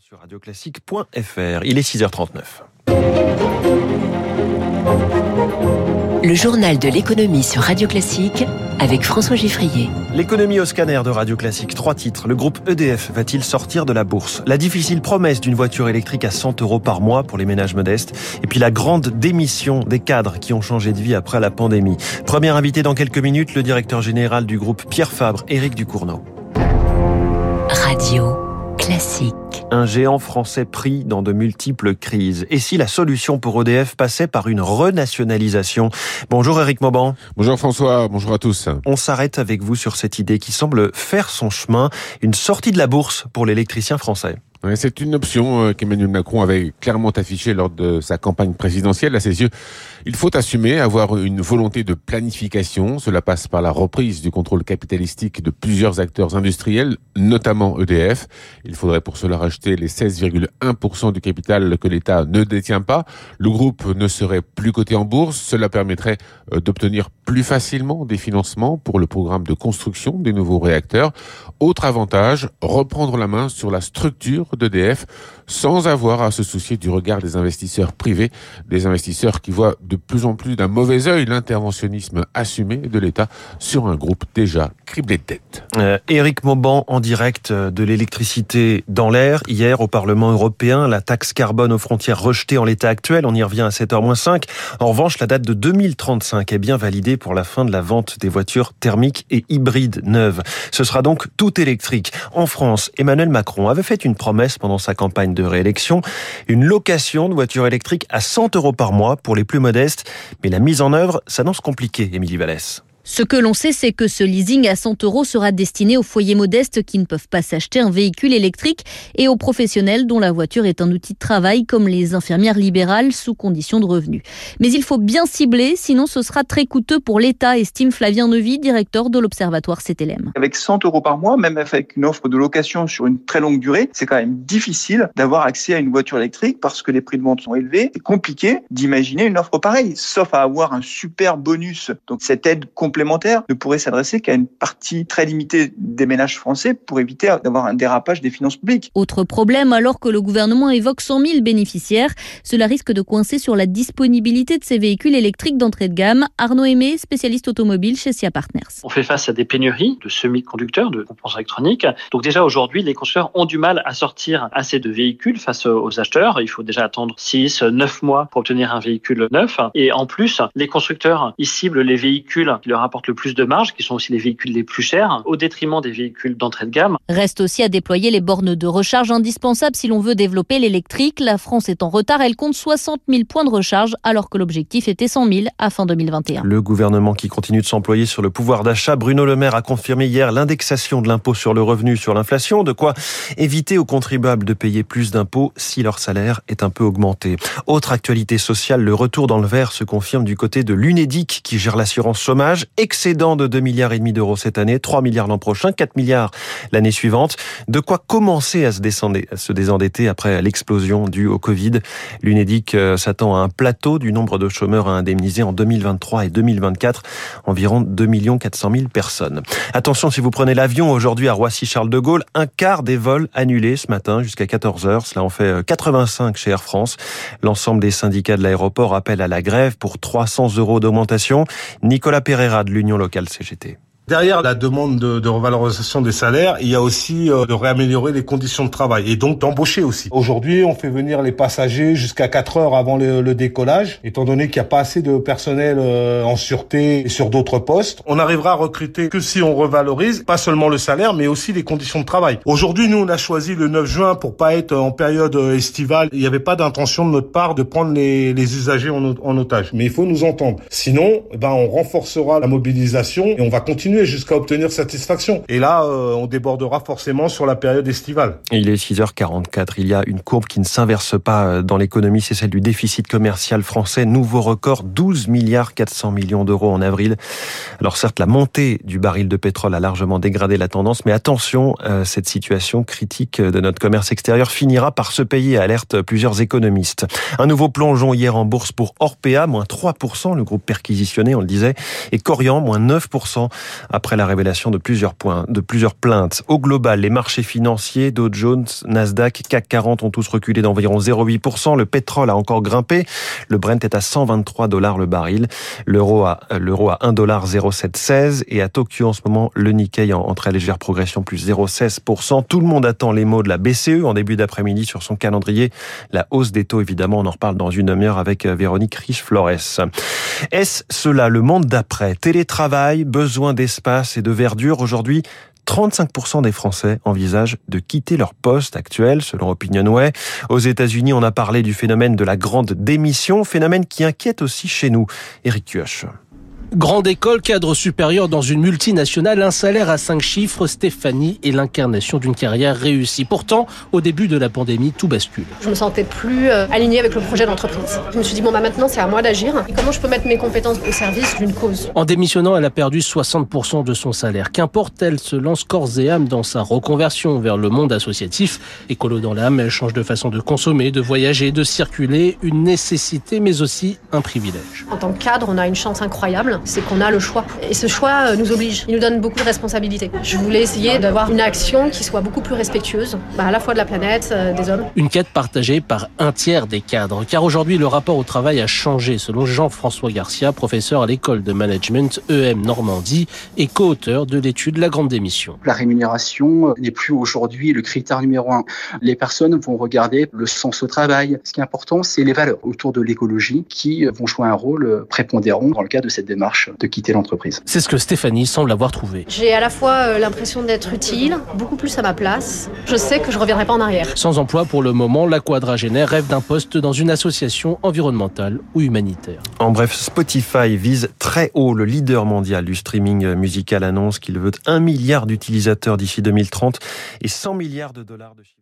Sur radioclassique.fr, il est 6h39. Le journal de l'économie sur Radio Classique avec François Giffrier. L'économie au scanner de Radio Classique, trois titres. Le groupe EDF va-t-il sortir de la bourse? La difficile promesse d'une voiture électrique à 100 euros par mois pour les ménages modestes. Et puis la grande démission des cadres qui ont changé de vie après la pandémie. Premier invité dans quelques minutes, le directeur général du groupe Pierre Fabre, Éric Ducournau. Radio Classique. Un géant français pris dans de multiples crises. Et si la solution pour EDF passait par une renationalisation? Bonjour Eric Mauban. Bonjour François, bonjour à tous. On s'arrête avec vous sur cette idée qui semble faire son chemin, une sortie de la bourse pour l'électricien français. C'est une option euh, qu'Emmanuel Macron avait clairement affichée lors de sa campagne présidentielle. À ses yeux, il faut assumer, avoir une volonté de planification. Cela passe par la reprise du contrôle capitalistique de plusieurs acteurs industriels, notamment EDF. Il faudrait pour cela racheter les 16,1% du capital que l'État ne détient pas. Le groupe ne serait plus coté en bourse. Cela permettrait euh, d'obtenir plus facilement des financements pour le programme de construction des nouveaux réacteurs. Autre avantage, reprendre la main sur la structure d'EDF sans avoir à se soucier du regard des investisseurs privés, des investisseurs qui voient de plus en plus d'un mauvais œil l'interventionnisme assumé de l'État sur un groupe déjà criblé de dettes. Euh, Éric Mauban en direct de l'électricité dans l'air. Hier au Parlement européen, la taxe carbone aux frontières rejetée en l'état actuel. On y revient à 7h-5. En revanche, la date de 2035 est bien validée pour la fin de la vente des voitures thermiques et hybrides neuves. Ce sera donc tout électrique. En France, Emmanuel Macron avait fait une promesse pendant sa campagne de réélection, une location de voitures électriques à 100 euros par mois pour les plus modestes. Mais la mise en œuvre s'annonce compliquée, Émilie Vallès. Ce que l'on sait, c'est que ce leasing à 100 euros sera destiné aux foyers modestes qui ne peuvent pas s'acheter un véhicule électrique et aux professionnels dont la voiture est un outil de travail comme les infirmières libérales sous condition de revenus. Mais il faut bien cibler, sinon ce sera très coûteux pour l'État, estime Flavien Nevy, directeur de l'Observatoire CTLM. Avec 100 euros par mois, même avec une offre de location sur une très longue durée, c'est quand même difficile d'avoir accès à une voiture électrique parce que les prix de vente sont élevés. C'est compliqué d'imaginer une offre pareille, sauf à avoir un super bonus. Donc cette aide complémentaire ne pourrait s'adresser qu'à une partie très limitée des ménages français pour éviter d'avoir un dérapage des finances publiques. Autre problème, alors que le gouvernement évoque 100 000 bénéficiaires, cela risque de coincer sur la disponibilité de ces véhicules électriques d'entrée de gamme. Arnaud Aimé, spécialiste automobile chez SIA Partners. On fait face à des pénuries de semi-conducteurs, de composants électroniques. Donc déjà aujourd'hui, les constructeurs ont du mal à sortir assez de véhicules face aux acheteurs. Il faut déjà attendre 6, 9 mois pour obtenir un véhicule neuf. Et en plus, les constructeurs, ils ciblent les véhicules qui leur apportent le plus de marge, qui sont aussi les véhicules les plus chers, au détriment des véhicules d'entrée de gamme. Reste aussi à déployer les bornes de recharge indispensables si l'on veut développer l'électrique. La France est en retard, elle compte 60 000 points de recharge alors que l'objectif était 100 000 à fin 2021. Le gouvernement qui continue de s'employer sur le pouvoir d'achat, Bruno Le Maire a confirmé hier l'indexation de l'impôt sur le revenu sur l'inflation, de quoi éviter aux contribuables de payer plus d'impôts si leur salaire est un peu augmenté. Autre actualité sociale, le retour dans le vert se confirme du côté de l'UNEDIC qui gère l'assurance chômage, excédent de 2 milliards et demi d'euros cette année, 3 milliards l'an prochain, 4 milliards l'année suivante. De quoi commencer à se, à se désendetter après l'explosion due au Covid. L'UNEDIC euh, s'attend à un plateau du nombre de chômeurs à indemniser en 2023 et 2024, environ 2 400 000 personnes. Attention si vous prenez l'avion aujourd'hui à Roissy-Charles de Gaulle, un quart des vols annulés ce matin jusqu'à 14 heures. Cela en fait 85 chez Air France. L'ensemble des syndicats de l'aéroport appellent à la grève pour 300 euros d'augmentation. Nicolas Pereira de l'Union locale CGT. Derrière la demande de, de, revalorisation des salaires, il y a aussi euh, de réaméliorer les conditions de travail et donc d'embaucher aussi. Aujourd'hui, on fait venir les passagers jusqu'à 4 heures avant le, le décollage, étant donné qu'il n'y a pas assez de personnel euh, en sûreté et sur d'autres postes. On arrivera à recruter que si on revalorise pas seulement le salaire, mais aussi les conditions de travail. Aujourd'hui, nous, on a choisi le 9 juin pour pas être en période euh, estivale. Il n'y avait pas d'intention de notre part de prendre les, les usagers en, en, otage. Mais il faut nous entendre. Sinon, eh ben, on renforcera la mobilisation et on va continuer jusqu'à obtenir satisfaction. Et là, euh, on débordera forcément sur la période estivale. Il est 6h44. Il y a une courbe qui ne s'inverse pas euh, dans l'économie, c'est celle du déficit commercial français. Nouveau record, 12 milliards 400 millions d'euros en avril. Alors certes, la montée du baril de pétrole a largement dégradé la tendance, mais attention, euh, cette situation critique de notre commerce extérieur finira par se payer, alerte plusieurs économistes. Un nouveau plongeon hier en bourse pour Orpea, moins 3%, le groupe perquisitionné, on le disait, et Corian, moins 9%. Après la révélation de plusieurs points, de plusieurs plaintes. Au global, les marchés financiers, Dow Jones, Nasdaq, CAC 40 ont tous reculé d'environ 0,8%. Le pétrole a encore grimpé. Le Brent est à 123 dollars le baril. L'euro à, l'euro à 1 dollar 0,716 et à Tokyo en ce moment, le Nikkei en, très légère progression plus 0,16%. Tout le monde attend les mots de la BCE en début d'après-midi sur son calendrier. La hausse des taux, évidemment, on en reparle dans une demi-heure avec euh, Véronique Riche-Flores. Est-ce cela le monde d'après? Télétravail, besoin d'espace et de verdure aujourd'hui 35% des Français envisagent de quitter leur poste actuel, selon Opinionway. Aux États-Unis, on a parlé du phénomène de la grande démission, phénomène qui inquiète aussi chez nous. Eric Kioch. Grande école, cadre supérieur dans une multinationale, un salaire à cinq chiffres, Stéphanie est l'incarnation d'une carrière réussie. Pourtant, au début de la pandémie, tout bascule. Je me sentais plus euh, alignée avec le projet d'entreprise. Je me suis dit, bon, bah maintenant, c'est à moi d'agir. Et comment je peux mettre mes compétences au service d'une cause? En démissionnant, elle a perdu 60% de son salaire. Qu'importe, elle se lance corps et âme dans sa reconversion vers le monde associatif. Écolo dans l'âme, elle change de façon de consommer, de voyager, de circuler. Une nécessité, mais aussi un privilège. En tant que cadre, on a une chance incroyable c'est qu'on a le choix. Et ce choix euh, nous oblige, il nous donne beaucoup de responsabilités. Je voulais essayer d'avoir une action qui soit beaucoup plus respectueuse, bah, à la fois de la planète, euh, des hommes. Une quête partagée par un tiers des cadres, car aujourd'hui le rapport au travail a changé, selon Jean-François Garcia, professeur à l'école de management EM Normandie et co-auteur de l'étude La Grande Démission. La rémunération euh, n'est plus aujourd'hui le critère numéro un. Les personnes vont regarder le sens au travail. Ce qui est important, c'est les valeurs autour de l'écologie qui vont jouer un rôle prépondérant dans le cadre de cette démarche de quitter l'entreprise. C'est ce que Stéphanie semble avoir trouvé. J'ai à la fois euh, l'impression d'être utile, beaucoup plus à ma place. Je sais que je reviendrai pas en arrière. Sans emploi pour le moment, la quadragénaire rêve d'un poste dans une association environnementale ou humanitaire. En bref, Spotify vise très haut. Le leader mondial du streaming musical annonce qu'il veut un milliard d'utilisateurs d'ici 2030 et 100 milliards de dollars de chiffre.